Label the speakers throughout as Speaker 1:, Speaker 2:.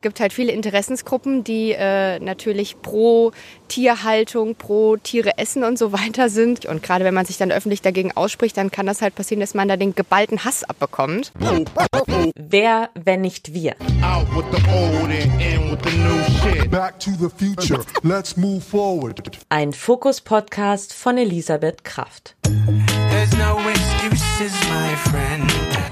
Speaker 1: Es gibt halt viele Interessensgruppen, die äh, natürlich pro Tierhaltung, pro Tiere essen und so weiter sind. Und gerade wenn man sich dann öffentlich dagegen ausspricht, dann kann das halt passieren, dass man da den geballten Hass abbekommt.
Speaker 2: Wer, wenn nicht wir? Ein Fokus-Podcast von Elisabeth Kraft. There's no excuses, my friend.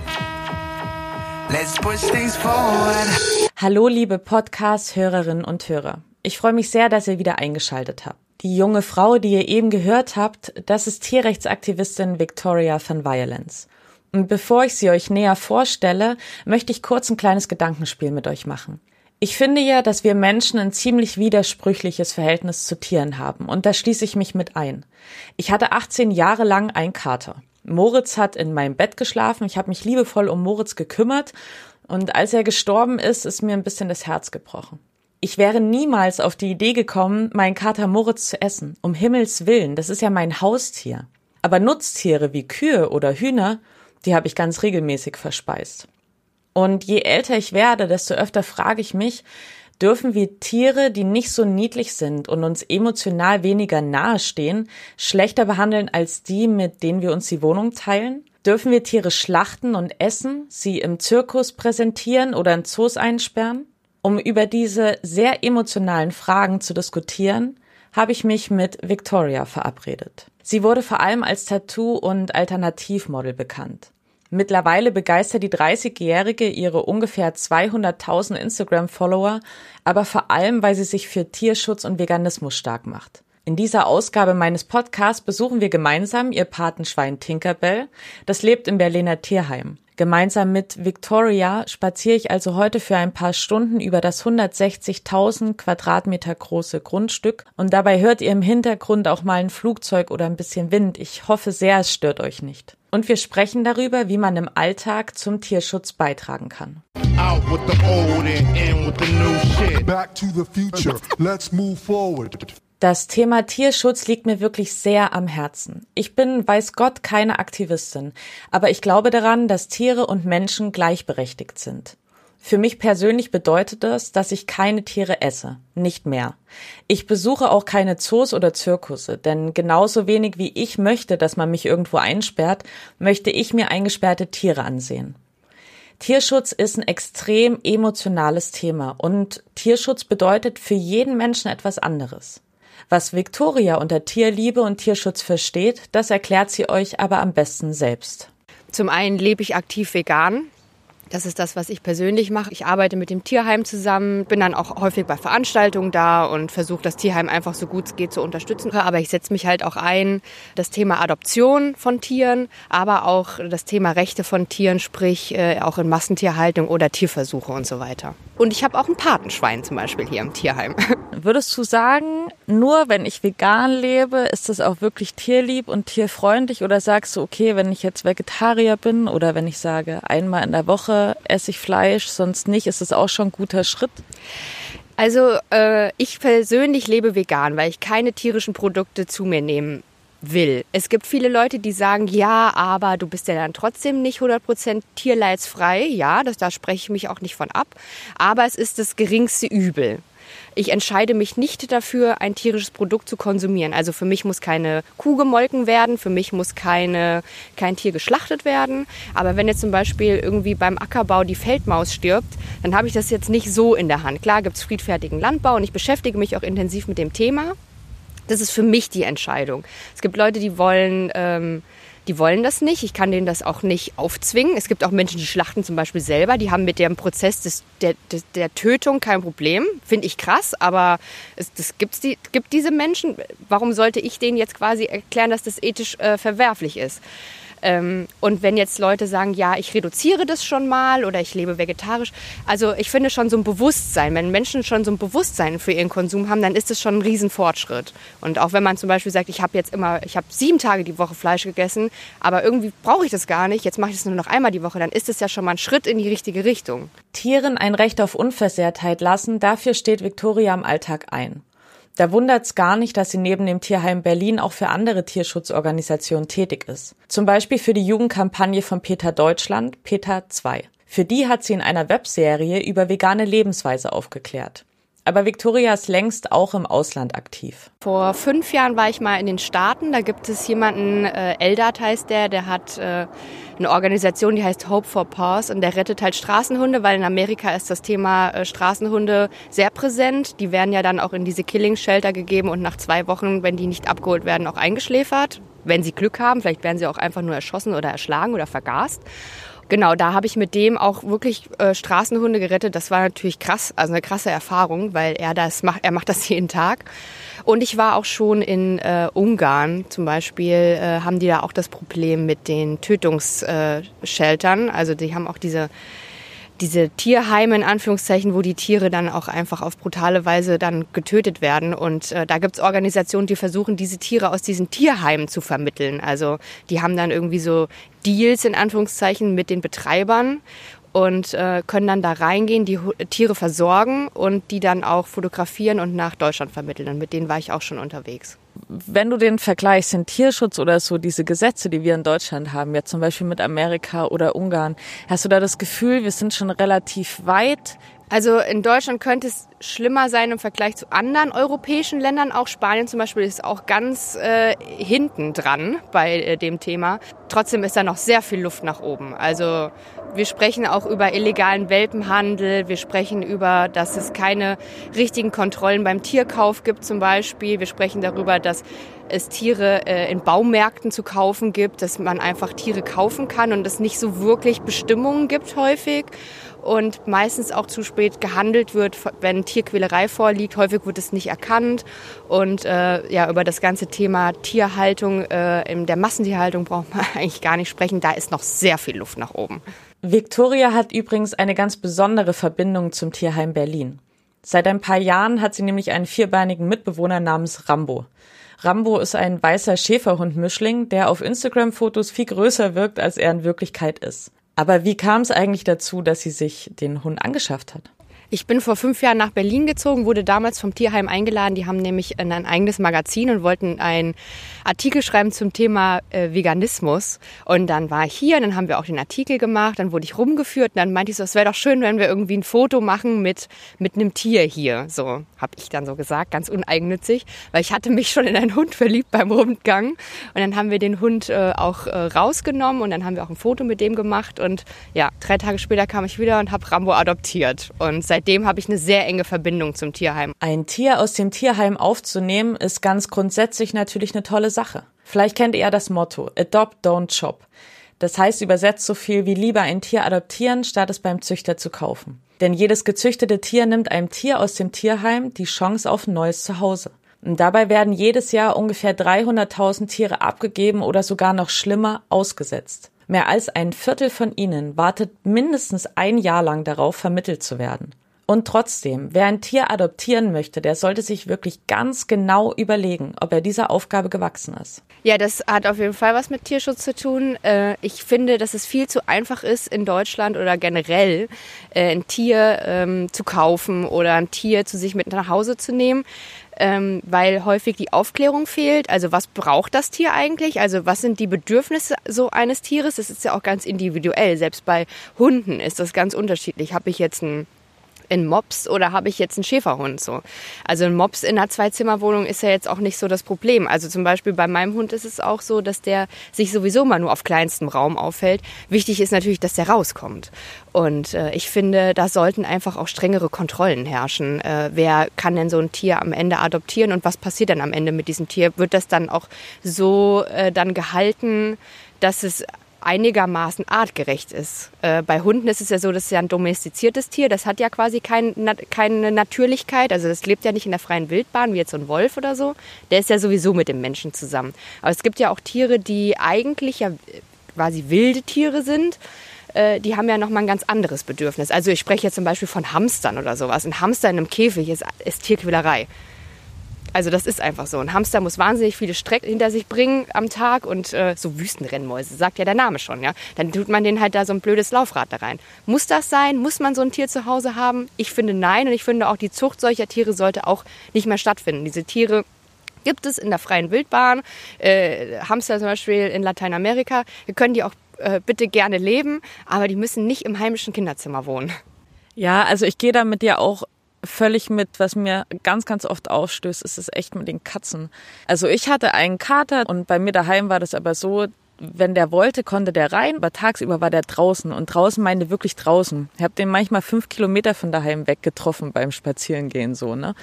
Speaker 2: Let's push things forward. Hallo, liebe Podcast-Hörerinnen und Hörer. Ich freue mich sehr, dass ihr wieder eingeschaltet habt. Die junge Frau, die ihr eben gehört habt, das ist Tierrechtsaktivistin Victoria van Violence. Und bevor ich sie euch näher vorstelle, möchte ich kurz ein kleines Gedankenspiel mit euch machen. Ich finde ja, dass wir Menschen ein ziemlich widersprüchliches Verhältnis zu Tieren haben, und da schließe ich mich mit ein. Ich hatte 18 Jahre lang einen Kater. Moritz hat in meinem Bett geschlafen. Ich habe mich liebevoll um Moritz gekümmert. Und als er gestorben ist, ist mir ein bisschen das Herz gebrochen. Ich wäre niemals auf die Idee gekommen, meinen Kater Moritz zu essen. Um Himmels Willen, das ist ja mein Haustier. Aber Nutztiere wie Kühe oder Hühner, die habe ich ganz regelmäßig verspeist. Und je älter ich werde, desto öfter frage ich mich, dürfen wir Tiere, die nicht so niedlich sind und uns emotional weniger nahestehen, schlechter behandeln als die, mit denen wir uns die Wohnung teilen? Dürfen wir Tiere schlachten und essen, sie im Zirkus präsentieren oder in Zoos einsperren? Um über diese sehr emotionalen Fragen zu diskutieren, habe ich mich mit Victoria verabredet. Sie wurde vor allem als Tattoo- und Alternativmodel bekannt. Mittlerweile begeistert die 30-Jährige ihre ungefähr 200.000 Instagram-Follower, aber vor allem, weil sie sich für Tierschutz und Veganismus stark macht. In dieser Ausgabe meines Podcasts besuchen wir gemeinsam ihr Patenschwein Tinkerbell. Das lebt im Berliner Tierheim. Gemeinsam mit Victoria spaziere ich also heute für ein paar Stunden über das 160.000 Quadratmeter große Grundstück und dabei hört ihr im Hintergrund auch mal ein Flugzeug oder ein bisschen Wind. Ich hoffe sehr, es stört euch nicht. Und wir sprechen darüber, wie man im Alltag zum Tierschutz beitragen kann. Das Thema Tierschutz liegt mir wirklich sehr am Herzen. Ich bin, weiß Gott, keine Aktivistin, aber ich glaube daran, dass Tiere und Menschen gleichberechtigt sind. Für mich persönlich bedeutet das, dass ich keine Tiere esse, nicht mehr. Ich besuche auch keine Zoos oder Zirkusse, denn genauso wenig wie ich möchte, dass man mich irgendwo einsperrt, möchte ich mir eingesperrte Tiere ansehen. Tierschutz ist ein extrem emotionales Thema und Tierschutz bedeutet für jeden Menschen etwas anderes. Was Victoria unter Tierliebe und Tierschutz versteht, das erklärt sie euch aber am besten selbst.
Speaker 1: Zum einen lebe ich aktiv vegan. Das ist das, was ich persönlich mache. Ich arbeite mit dem Tierheim zusammen, bin dann auch häufig bei Veranstaltungen da und versuche das Tierheim einfach so gut es geht zu unterstützen. Aber ich setze mich halt auch ein, das Thema Adoption von Tieren, aber auch das Thema Rechte von Tieren, sprich äh, auch in Massentierhaltung oder Tierversuche und so weiter. Und ich habe auch ein Patenschwein zum Beispiel hier im Tierheim.
Speaker 2: Würdest du sagen, nur wenn ich vegan lebe, ist das auch wirklich tierlieb und tierfreundlich? Oder sagst du, okay, wenn ich jetzt Vegetarier bin oder wenn ich sage, einmal in der Woche esse ich Fleisch, sonst nicht, ist das auch schon ein guter Schritt?
Speaker 1: Also äh, ich persönlich lebe vegan, weil ich keine tierischen Produkte zu mir nehmen will. Es gibt viele Leute, die sagen, ja, aber du bist ja dann trotzdem nicht 100% tierleidsfrei. Ja, das, da spreche ich mich auch nicht von ab. Aber es ist das geringste Übel. Ich entscheide mich nicht dafür, ein tierisches Produkt zu konsumieren. Also für mich muss keine Kuh gemolken werden, für mich muss keine, kein Tier geschlachtet werden. Aber wenn jetzt zum Beispiel irgendwie beim Ackerbau die Feldmaus stirbt, dann habe ich das jetzt nicht so in der Hand. Klar gibt es friedfertigen Landbau und ich beschäftige mich auch intensiv mit dem Thema. Das ist für mich die Entscheidung. Es gibt Leute, die wollen, ähm, die wollen das nicht. Ich kann denen das auch nicht aufzwingen. Es gibt auch Menschen, die schlachten zum Beispiel selber. Die haben mit dem Prozess des, der, des, der Tötung kein Problem. Finde ich krass, aber es das gibt's die, gibt diese Menschen. Warum sollte ich denen jetzt quasi erklären, dass das ethisch äh, verwerflich ist? Ähm, und wenn jetzt Leute sagen, ja, ich reduziere das schon mal oder ich lebe vegetarisch, also ich finde schon so ein Bewusstsein, wenn Menschen schon so ein Bewusstsein für ihren Konsum haben, dann ist das schon ein Riesenfortschritt. Und auch wenn man zum Beispiel sagt, ich habe jetzt immer, ich habe sieben Tage die Woche Fleisch gegessen, aber irgendwie brauche ich das gar nicht, jetzt mache ich es nur noch einmal die Woche, dann ist es ja schon mal ein Schritt in die richtige Richtung.
Speaker 2: Tieren ein Recht auf Unversehrtheit lassen, dafür steht Viktoria im Alltag ein. Da wundert's gar nicht, dass sie neben dem Tierheim Berlin auch für andere Tierschutzorganisationen tätig ist. Zum Beispiel für die Jugendkampagne von Peter Deutschland, Peter 2. Für die hat sie in einer Webserie über vegane Lebensweise aufgeklärt. Aber Victoria ist längst auch im Ausland aktiv.
Speaker 1: Vor fünf Jahren war ich mal in den Staaten. Da gibt es jemanden, äh, Eldat heißt der, der hat äh, eine Organisation, die heißt Hope for Paws und der rettet halt Straßenhunde, weil in Amerika ist das Thema äh, Straßenhunde sehr präsent. Die werden ja dann auch in diese Killing Shelter gegeben und nach zwei Wochen, wenn die nicht abgeholt werden, auch eingeschläfert. Wenn sie Glück haben, vielleicht werden sie auch einfach nur erschossen oder erschlagen oder vergast. Genau, da habe ich mit dem auch wirklich äh, Straßenhunde gerettet. Das war natürlich krass, also eine krasse Erfahrung, weil er das macht, er macht das jeden Tag. Und ich war auch schon in äh, Ungarn zum Beispiel, äh, haben die da auch das Problem mit den Tötungssheltern. also die haben auch diese diese Tierheime in Anführungszeichen, wo die Tiere dann auch einfach auf brutale Weise dann getötet werden. Und äh, da gibt's Organisationen, die versuchen, diese Tiere aus diesen Tierheimen zu vermitteln. Also die haben dann irgendwie so Deals in Anführungszeichen mit den Betreibern und äh, können dann da reingehen, die Tiere versorgen und die dann auch fotografieren und nach Deutschland vermitteln. Und mit denen war ich auch schon unterwegs.
Speaker 2: Wenn du den vergleichst, den Tierschutz oder so, diese Gesetze, die wir in Deutschland haben, jetzt zum Beispiel mit Amerika oder Ungarn, hast du da das Gefühl, wir sind schon relativ weit
Speaker 1: also in Deutschland könnte es schlimmer sein im Vergleich zu anderen europäischen Ländern. Auch Spanien zum Beispiel ist auch ganz äh, hinten dran bei äh, dem Thema. Trotzdem ist da noch sehr viel Luft nach oben. Also wir sprechen auch über illegalen Welpenhandel. Wir sprechen über, dass es keine richtigen Kontrollen beim Tierkauf gibt zum Beispiel. Wir sprechen darüber, dass es Tiere äh, in Baumärkten zu kaufen gibt, dass man einfach Tiere kaufen kann und es nicht so wirklich Bestimmungen gibt häufig und meistens auch zu spät gehandelt wird, wenn Tierquälerei vorliegt. Häufig wird es nicht erkannt und äh, ja, über das ganze Thema Tierhaltung, äh, in der Massentierhaltung braucht man eigentlich gar nicht sprechen. Da ist noch sehr viel Luft nach oben.
Speaker 2: Victoria hat übrigens eine ganz besondere Verbindung zum Tierheim Berlin. Seit ein paar Jahren hat sie nämlich einen vierbeinigen Mitbewohner namens Rambo. Rambo ist ein weißer Schäferhund-Mischling, der auf Instagram-Fotos viel größer wirkt, als er in Wirklichkeit ist. Aber wie kam es eigentlich dazu, dass sie sich den Hund angeschafft hat?
Speaker 1: Ich bin vor fünf Jahren nach Berlin gezogen, wurde damals vom Tierheim eingeladen. Die haben nämlich ein eigenes Magazin und wollten einen Artikel schreiben zum Thema äh, Veganismus. Und dann war ich hier, dann haben wir auch den Artikel gemacht, dann wurde ich rumgeführt und dann meinte ich so, es wäre doch schön, wenn wir irgendwie ein Foto machen mit, mit einem Tier hier. So habe ich dann so gesagt, ganz uneigennützig, weil ich hatte mich schon in einen Hund verliebt beim Rundgang. Und dann haben wir den Hund äh, auch äh, rausgenommen und dann haben wir auch ein Foto mit dem gemacht. Und ja, drei Tage später kam ich wieder und habe Rambo adoptiert. Und seitdem habe ich eine sehr enge Verbindung zum Tierheim.
Speaker 2: Ein Tier aus dem Tierheim aufzunehmen, ist ganz grundsätzlich natürlich eine tolle Sache. Vielleicht kennt ihr ja das Motto Adopt, don't shop. Das heißt übersetzt so viel wie lieber ein Tier adoptieren, statt es beim Züchter zu kaufen. Denn jedes gezüchtete Tier nimmt einem Tier aus dem Tierheim die Chance auf ein neues Zuhause. Und dabei werden jedes Jahr ungefähr 300.000 Tiere abgegeben oder sogar noch schlimmer ausgesetzt. Mehr als ein Viertel von ihnen wartet mindestens ein Jahr lang darauf, vermittelt zu werden. Und trotzdem, wer ein Tier adoptieren möchte, der sollte sich wirklich ganz genau überlegen, ob er dieser Aufgabe gewachsen ist.
Speaker 1: Ja, das hat auf jeden Fall was mit Tierschutz zu tun. Äh, ich finde, dass es viel zu einfach ist, in Deutschland oder generell äh, ein Tier ähm, zu kaufen oder ein Tier zu sich mit nach Hause zu nehmen. Ähm, weil häufig die Aufklärung fehlt. Also was braucht das Tier eigentlich? Also was sind die Bedürfnisse so eines Tieres? Das ist ja auch ganz individuell. Selbst bei Hunden ist das ganz unterschiedlich. Habe ich jetzt ein in Mops oder habe ich jetzt einen Schäferhund so? Also ein Mops in einer Zweizimmerwohnung ist ja jetzt auch nicht so das Problem. Also zum Beispiel bei meinem Hund ist es auch so, dass der sich sowieso mal nur auf kleinstem Raum auffällt. Wichtig ist natürlich, dass der rauskommt. Und äh, ich finde, da sollten einfach auch strengere Kontrollen herrschen. Äh, wer kann denn so ein Tier am Ende adoptieren und was passiert dann am Ende mit diesem Tier? Wird das dann auch so äh, dann gehalten, dass es einigermaßen artgerecht ist. Äh, bei Hunden ist es ja so, das ist ja ein domestiziertes Tier, das hat ja quasi kein, na, keine Natürlichkeit, also das lebt ja nicht in der freien Wildbahn, wie jetzt so ein Wolf oder so. Der ist ja sowieso mit dem Menschen zusammen. Aber es gibt ja auch Tiere, die eigentlich ja quasi wilde Tiere sind, äh, die haben ja nochmal ein ganz anderes Bedürfnis. Also ich spreche jetzt zum Beispiel von Hamstern oder sowas. Ein Hamster in einem Käfig ist, ist Tierquälerei. Also das ist einfach so. Ein Hamster muss wahnsinnig viele Strecken hinter sich bringen am Tag und äh, so Wüstenrennmäuse, sagt ja der Name schon, ja. Dann tut man den halt da so ein blödes Laufrad da rein. Muss das sein? Muss man so ein Tier zu Hause haben? Ich finde nein und ich finde auch die Zucht solcher Tiere sollte auch nicht mehr stattfinden. Diese Tiere gibt es in der freien Wildbahn, äh, Hamster zum Beispiel in Lateinamerika. Wir können die auch äh, bitte gerne leben, aber die müssen nicht im heimischen Kinderzimmer wohnen.
Speaker 2: Ja, also ich gehe da mit dir auch völlig mit, was mir ganz, ganz oft aufstößt, ist es echt mit den Katzen. Also ich hatte einen Kater und bei mir daheim war das aber so, wenn der wollte, konnte der rein, aber tagsüber war der draußen und draußen meinte wirklich draußen. Ich habe den manchmal fünf Kilometer von daheim weg getroffen beim Spazierengehen so, ne?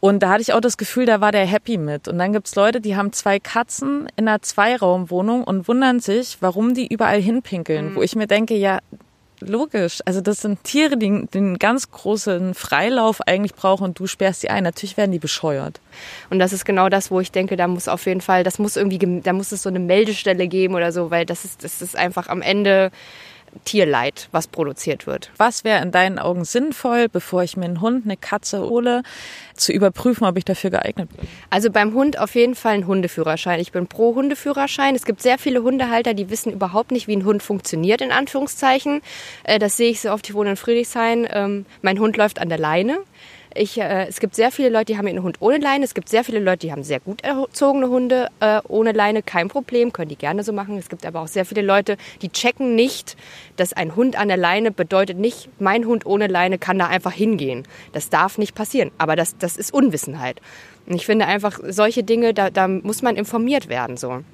Speaker 2: Und da hatte ich auch das Gefühl, da war der happy mit. Und dann gibt's Leute, die haben zwei Katzen in einer Zweiraumwohnung und wundern sich, warum die überall hinpinkeln. Mhm. Wo ich mir denke, ja, logisch. Also das sind Tiere, die den ganz großen Freilauf eigentlich brauchen und du sperrst sie ein. Natürlich werden die bescheuert.
Speaker 1: Und das ist genau das, wo ich denke, da muss auf jeden Fall, das muss irgendwie, da muss es so eine Meldestelle geben oder so, weil das ist, das ist einfach am Ende Tierleid, was produziert wird.
Speaker 2: Was wäre in deinen Augen sinnvoll, bevor ich mir einen Hund, eine Katze hole, zu überprüfen, ob ich dafür geeignet bin?
Speaker 1: Also beim Hund auf jeden Fall ein Hundeführerschein. Ich bin pro Hundeführerschein. Es gibt sehr viele Hundehalter, die wissen überhaupt nicht, wie ein Hund funktioniert, in Anführungszeichen. Äh, das sehe ich so oft, ich wohne in Friedrichshain. Ähm, mein Hund läuft an der Leine. Ich, äh, es gibt sehr viele Leute, die haben ihren Hund ohne Leine. Es gibt sehr viele Leute, die haben sehr gut erzogene Hunde äh, ohne Leine. Kein Problem, können die gerne so machen. Es gibt aber auch sehr viele Leute, die checken nicht, dass ein Hund an der Leine bedeutet nicht, mein Hund ohne Leine kann da einfach hingehen. Das darf nicht passieren. Aber das, das ist Unwissenheit. Und ich finde einfach, solche Dinge, da, da muss man informiert werden. So.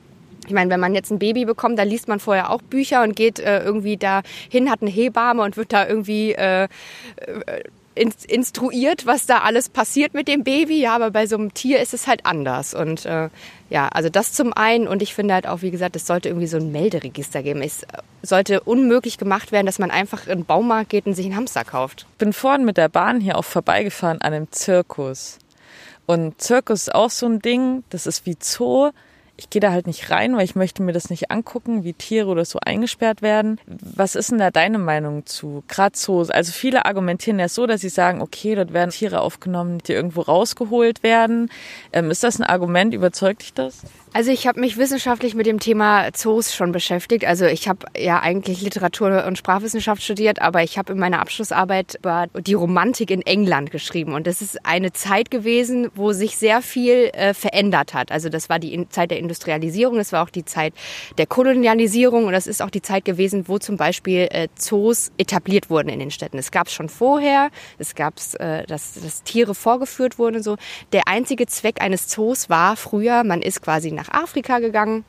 Speaker 1: Ich meine, wenn man jetzt ein Baby bekommt, da liest man vorher auch Bücher und geht äh, irgendwie da hin, hat eine Hebamme und wird da irgendwie äh, äh instruiert, was da alles passiert mit dem Baby. Ja, aber bei so einem Tier ist es halt anders. Und äh, ja, also das zum einen. Und ich finde halt auch, wie gesagt, es sollte irgendwie so ein Melderegister geben. Es sollte unmöglich gemacht werden, dass man einfach in den Baumarkt geht und sich einen Hamster kauft.
Speaker 2: Bin vorhin mit der Bahn hier auch vorbeigefahren an einem Zirkus. Und Zirkus ist auch so ein Ding, das ist wie Zoo ich gehe da halt nicht rein, weil ich möchte mir das nicht angucken, wie Tiere oder so eingesperrt werden. Was ist denn da deine Meinung zu? Gerade so, also viele argumentieren ja so, dass sie sagen, okay, dort werden Tiere aufgenommen, die irgendwo rausgeholt werden. Ähm, ist das ein Argument? Überzeugt dich das?
Speaker 1: Also ich habe mich wissenschaftlich mit dem Thema Zoos schon beschäftigt. Also ich habe ja eigentlich Literatur und Sprachwissenschaft studiert, aber ich habe in meiner Abschlussarbeit über die Romantik in England geschrieben. Und das ist eine Zeit gewesen, wo sich sehr viel äh, verändert hat. Also das war die Zeit der Industrialisierung, das war auch die Zeit der Kolonialisierung und das ist auch die Zeit gewesen, wo zum Beispiel äh, Zoos etabliert wurden in den Städten. Es gab es schon vorher, es gab es, äh, dass, dass Tiere vorgeführt wurden und so. Der einzige Zweck eines Zoos war früher, man ist quasi nach Afrika gegangen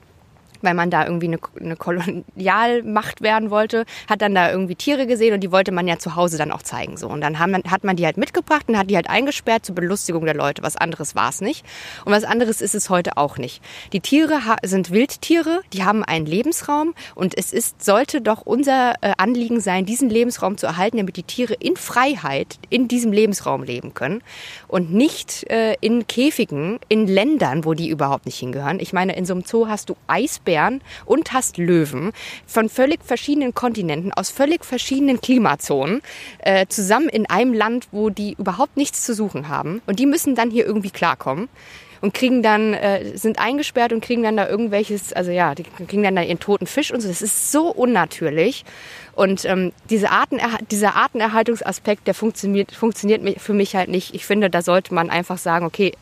Speaker 1: weil man da irgendwie eine, eine Kolonialmacht werden wollte, hat dann da irgendwie Tiere gesehen und die wollte man ja zu Hause dann auch zeigen. So. Und dann haben, hat man die halt mitgebracht und hat die halt eingesperrt zur Belustigung der Leute. Was anderes war es nicht. Und was anderes ist es heute auch nicht. Die Tiere sind Wildtiere, die haben einen Lebensraum und es ist, sollte doch unser äh, Anliegen sein, diesen Lebensraum zu erhalten, damit die Tiere in Freiheit in diesem Lebensraum leben können und nicht äh, in Käfigen, in Ländern, wo die überhaupt nicht hingehören. Ich meine, in so einem Zoo hast du Eisbären, Eisbären und hast Löwen von völlig verschiedenen Kontinenten, aus völlig verschiedenen Klimazonen, äh, zusammen in einem Land, wo die überhaupt nichts zu suchen haben. Und die müssen dann hier irgendwie klarkommen und kriegen dann, äh, sind eingesperrt und kriegen dann da irgendwelches, also ja, die kriegen dann da ihren toten Fisch und so. Das ist so unnatürlich. Und ähm, diese Artener dieser Artenerhaltungsaspekt, der funktioniert, funktioniert für mich halt nicht. Ich finde, da sollte man einfach sagen, okay,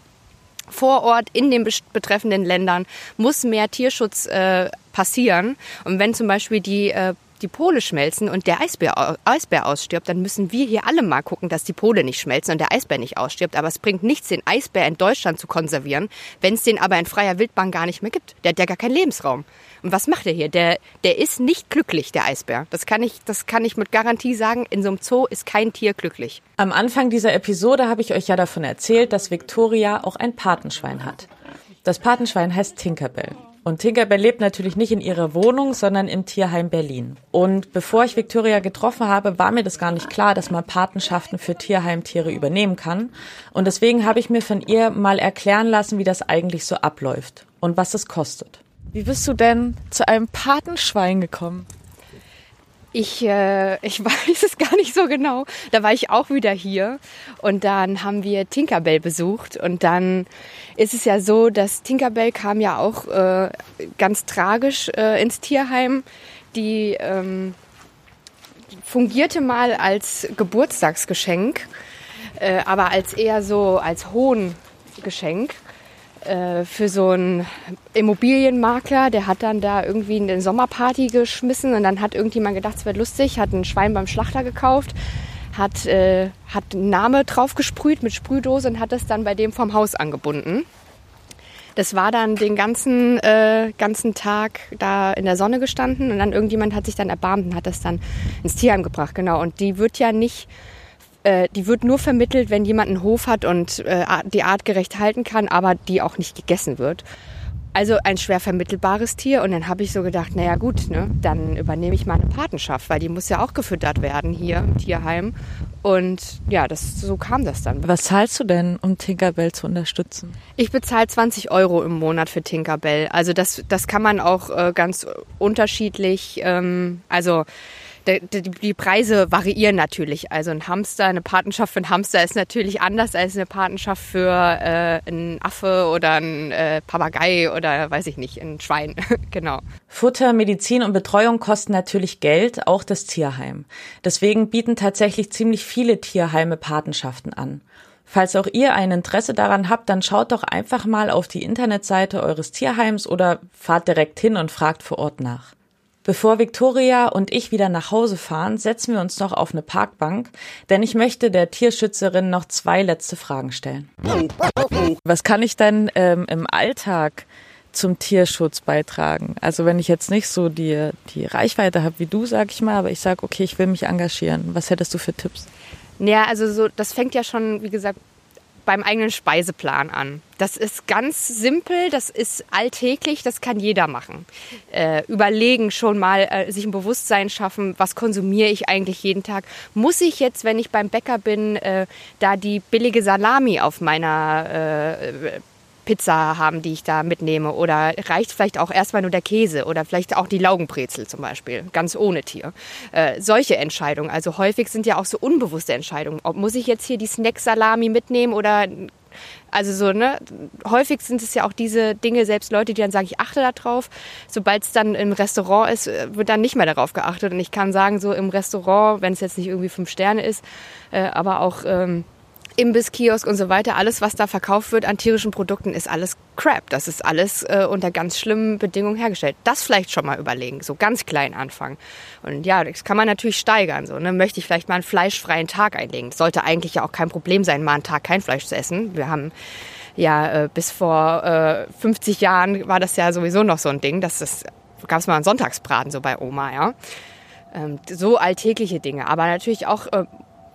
Speaker 1: vor Ort in den betreffenden Ländern muss mehr Tierschutz äh, passieren. Und wenn zum Beispiel die äh, die Pole schmelzen und der Eisbär, Eisbär ausstirbt, dann müssen wir hier alle mal gucken, dass die Pole nicht schmelzen und der Eisbär nicht ausstirbt. Aber es bringt nichts, den Eisbär in Deutschland zu konservieren, wenn es den aber in freier Wildbahn gar nicht mehr gibt. Der hat ja gar keinen Lebensraum. Und was macht er hier? Der, der ist nicht glücklich, der Eisbär. Das kann, ich, das kann ich mit Garantie sagen. In so einem Zoo ist kein Tier glücklich.
Speaker 2: Am Anfang dieser Episode habe ich euch ja davon erzählt, dass Victoria auch ein Patenschwein hat. Das Patenschwein heißt Tinkerbell. Und Tinkerbell lebt natürlich nicht in ihrer Wohnung, sondern im Tierheim Berlin. Und bevor ich Victoria getroffen habe, war mir das gar nicht klar, dass man Patenschaften für Tierheimtiere übernehmen kann. Und deswegen habe ich mir von ihr mal erklären lassen, wie das eigentlich so abläuft und was es kostet. Wie bist du denn zu einem Patenschwein gekommen?
Speaker 1: Ich, äh, ich weiß es gar nicht so genau. Da war ich auch wieder hier und dann haben wir Tinkerbell besucht und dann ist es ja so, dass Tinkerbell kam ja auch äh, ganz tragisch äh, ins Tierheim. Die ähm, fungierte mal als Geburtstagsgeschenk, äh, aber als eher so als Hohngeschenk äh, für so einen Immobilienmakler, der hat dann da irgendwie eine Sommerparty geschmissen und dann hat irgendjemand gedacht, es wäre lustig, hat ein Schwein beim Schlachter gekauft, hat, äh, hat einen Name drauf gesprüht mit Sprühdose und hat das dann bei dem vom Haus angebunden. Das war dann den ganzen, äh, ganzen Tag da in der Sonne gestanden und dann irgendjemand hat sich dann erbarmt und hat das dann ins Tierheim gebracht, genau. Und die wird ja nicht äh, die wird nur vermittelt, wenn jemand einen Hof hat und äh, die artgerecht halten kann, aber die auch nicht gegessen wird. Also ein schwer vermittelbares Tier. Und dann habe ich so gedacht, naja gut, ne, dann übernehme ich mal eine Patenschaft, weil die muss ja auch gefüttert werden hier im Tierheim. Und ja, das, so kam das dann.
Speaker 2: Was zahlst du denn, um Tinkerbell zu unterstützen?
Speaker 1: Ich bezahle 20 Euro im Monat für Tinkerbell. Also das, das kann man auch äh, ganz unterschiedlich, ähm, also die, Preise variieren natürlich. Also ein Hamster, eine Patenschaft für einen Hamster ist natürlich anders als eine Patenschaft für äh, einen Affe oder einen äh, Papagei oder weiß ich nicht, ein Schwein. genau.
Speaker 2: Futter, Medizin und Betreuung kosten natürlich Geld, auch das Tierheim. Deswegen bieten tatsächlich ziemlich viele Tierheime Patenschaften an. Falls auch ihr ein Interesse daran habt, dann schaut doch einfach mal auf die Internetseite eures Tierheims oder fahrt direkt hin und fragt vor Ort nach. Bevor Victoria und ich wieder nach Hause fahren, setzen wir uns noch auf eine Parkbank, denn ich möchte der Tierschützerin noch zwei letzte Fragen stellen. Was kann ich denn ähm, im Alltag zum Tierschutz beitragen? Also wenn ich jetzt nicht so die, die Reichweite habe wie du, sag ich mal, aber ich sage, okay, ich will mich engagieren. Was hättest du für Tipps?
Speaker 1: Ja, also so, das fängt ja schon, wie gesagt, beim eigenen Speiseplan an. Das ist ganz simpel, das ist alltäglich, das kann jeder machen. Äh, überlegen schon mal, äh, sich ein Bewusstsein schaffen, was konsumiere ich eigentlich jeden Tag. Muss ich jetzt, wenn ich beim Bäcker bin, äh, da die billige Salami auf meiner äh, Pizza haben, die ich da mitnehme? Oder reicht vielleicht auch erstmal nur der Käse oder vielleicht auch die Laugenbrezel zum Beispiel, ganz ohne Tier? Äh, solche Entscheidungen. Also häufig sind ja auch so unbewusste Entscheidungen. Ob muss ich jetzt hier die Snack-Salami mitnehmen oder also so, ne? Häufig sind es ja auch diese Dinge, selbst Leute, die dann sagen, ich achte da drauf. Sobald es dann im Restaurant ist, äh, wird dann nicht mehr darauf geachtet. Und ich kann sagen, so im Restaurant, wenn es jetzt nicht irgendwie fünf Sterne ist, äh, aber auch ähm, Imbiss, Kiosk und so weiter, alles, was da verkauft wird an tierischen Produkten, ist alles Crap. Das ist alles äh, unter ganz schlimmen Bedingungen hergestellt. Das vielleicht schon mal überlegen, so ganz klein anfangen. Und ja, das kann man natürlich steigern. So, ne? Möchte ich vielleicht mal einen fleischfreien Tag einlegen? Sollte eigentlich ja auch kein Problem sein, mal einen Tag kein Fleisch zu essen. Wir haben ja äh, bis vor äh, 50 Jahren war das ja sowieso noch so ein Ding. dass das gab es mal einen Sonntagsbraten so bei Oma, ja. Ähm, so alltägliche Dinge, aber natürlich auch äh,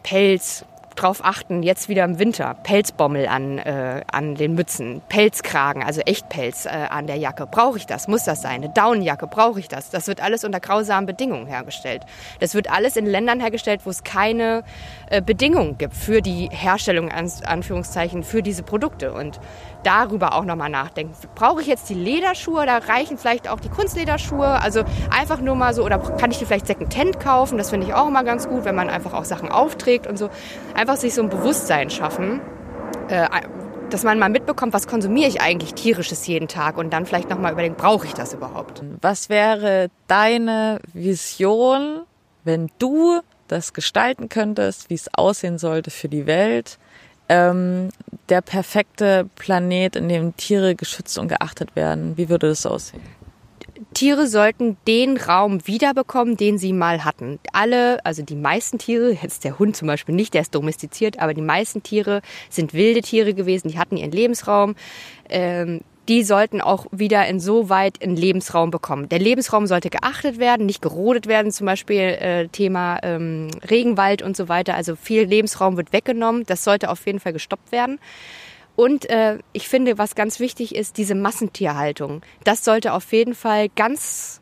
Speaker 1: Pelz, drauf achten, jetzt wieder im Winter, Pelzbommel an, äh, an den Mützen, Pelzkragen, also Echtpelz äh, an der Jacke. Brauche ich das? Muss das sein? Eine Daunenjacke, brauche ich das? Das wird alles unter grausamen Bedingungen hergestellt. Das wird alles in Ländern hergestellt, wo es keine äh, Bedingungen gibt für die Herstellung, an Anführungszeichen, für diese Produkte. Und darüber auch nochmal nachdenken. Brauche ich jetzt die Lederschuhe oder reichen vielleicht auch die Kunstlederschuhe? Also einfach nur mal so, oder kann ich die vielleicht Secondhand kaufen? Das finde ich auch immer ganz gut, wenn man einfach auch Sachen aufträgt und so. Einfach sich so ein Bewusstsein schaffen, äh, dass man mal mitbekommt, was konsumiere ich eigentlich tierisches jeden Tag und dann vielleicht nochmal überlegen, brauche ich das überhaupt?
Speaker 2: Was wäre deine Vision, wenn du das gestalten könntest, wie es aussehen sollte für die Welt? ähm, der perfekte Planet, in dem Tiere geschützt und geachtet werden? Wie würde das aussehen?
Speaker 1: Tiere sollten den Raum wiederbekommen, den sie mal hatten. Alle, also die meisten Tiere, jetzt der Hund zum Beispiel nicht, der ist domestiziert, aber die meisten Tiere sind wilde Tiere gewesen, die hatten ihren Lebensraum. Ähm, die sollten auch wieder insoweit einen Lebensraum bekommen. Der Lebensraum sollte geachtet werden, nicht gerodet werden, zum Beispiel äh, Thema ähm, Regenwald und so weiter. Also viel Lebensraum wird weggenommen. Das sollte auf jeden Fall gestoppt werden. Und äh, ich finde, was ganz wichtig ist, diese Massentierhaltung. Das sollte auf jeden Fall ganz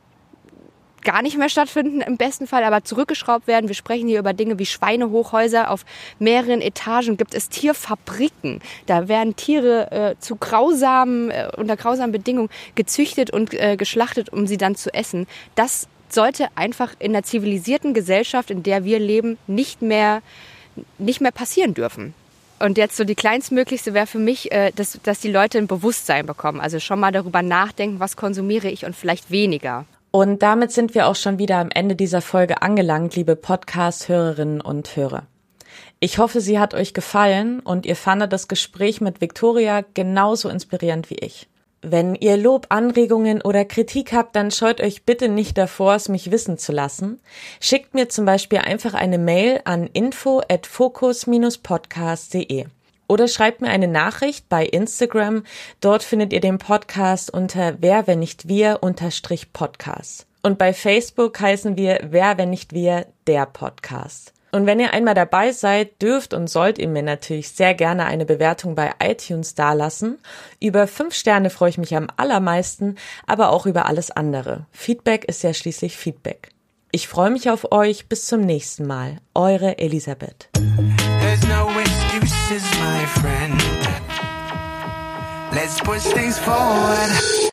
Speaker 1: gar nicht mehr stattfinden im besten Fall, aber zurückgeschraubt werden. Wir sprechen hier über Dinge wie Schweinehochhäuser. Auf mehreren Etagen gibt es Tierfabriken. Da werden Tiere äh, zu grausamen, äh, unter grausamen Bedingungen gezüchtet und äh, geschlachtet, um sie dann zu essen. Das sollte einfach in der zivilisierten Gesellschaft, in der wir leben, nicht mehr, nicht mehr passieren dürfen. Und jetzt so die kleinstmöglichste wäre für mich, äh, dass, dass die Leute ein Bewusstsein bekommen. Also schon mal darüber nachdenken, was konsumiere ich und vielleicht weniger.
Speaker 2: Und damit sind wir auch schon wieder am Ende dieser Folge angelangt, liebe Podcast-Hörerinnen und Hörer. Ich hoffe, sie hat euch gefallen und ihr fandet das Gespräch mit Victoria genauso inspirierend wie ich. Wenn ihr Lob, Anregungen oder Kritik habt, dann scheut euch bitte nicht davor, es mich wissen zu lassen. Schickt mir zum Beispiel einfach eine Mail an info at focus-podcast.de oder schreibt mir eine Nachricht bei Instagram. Dort findet ihr den Podcast unter Wer, wenn nicht wir, unterstrich Podcast. Und bei Facebook heißen wir Wer, wenn nicht wir, der Podcast. Und wenn ihr einmal dabei seid, dürft und sollt ihr mir natürlich sehr gerne eine Bewertung bei iTunes dalassen. Über fünf Sterne freue ich mich am allermeisten, aber auch über alles andere. Feedback ist ja schließlich Feedback. Ich freue mich auf euch. Bis zum nächsten Mal. Eure Elisabeth. Let's push things forward.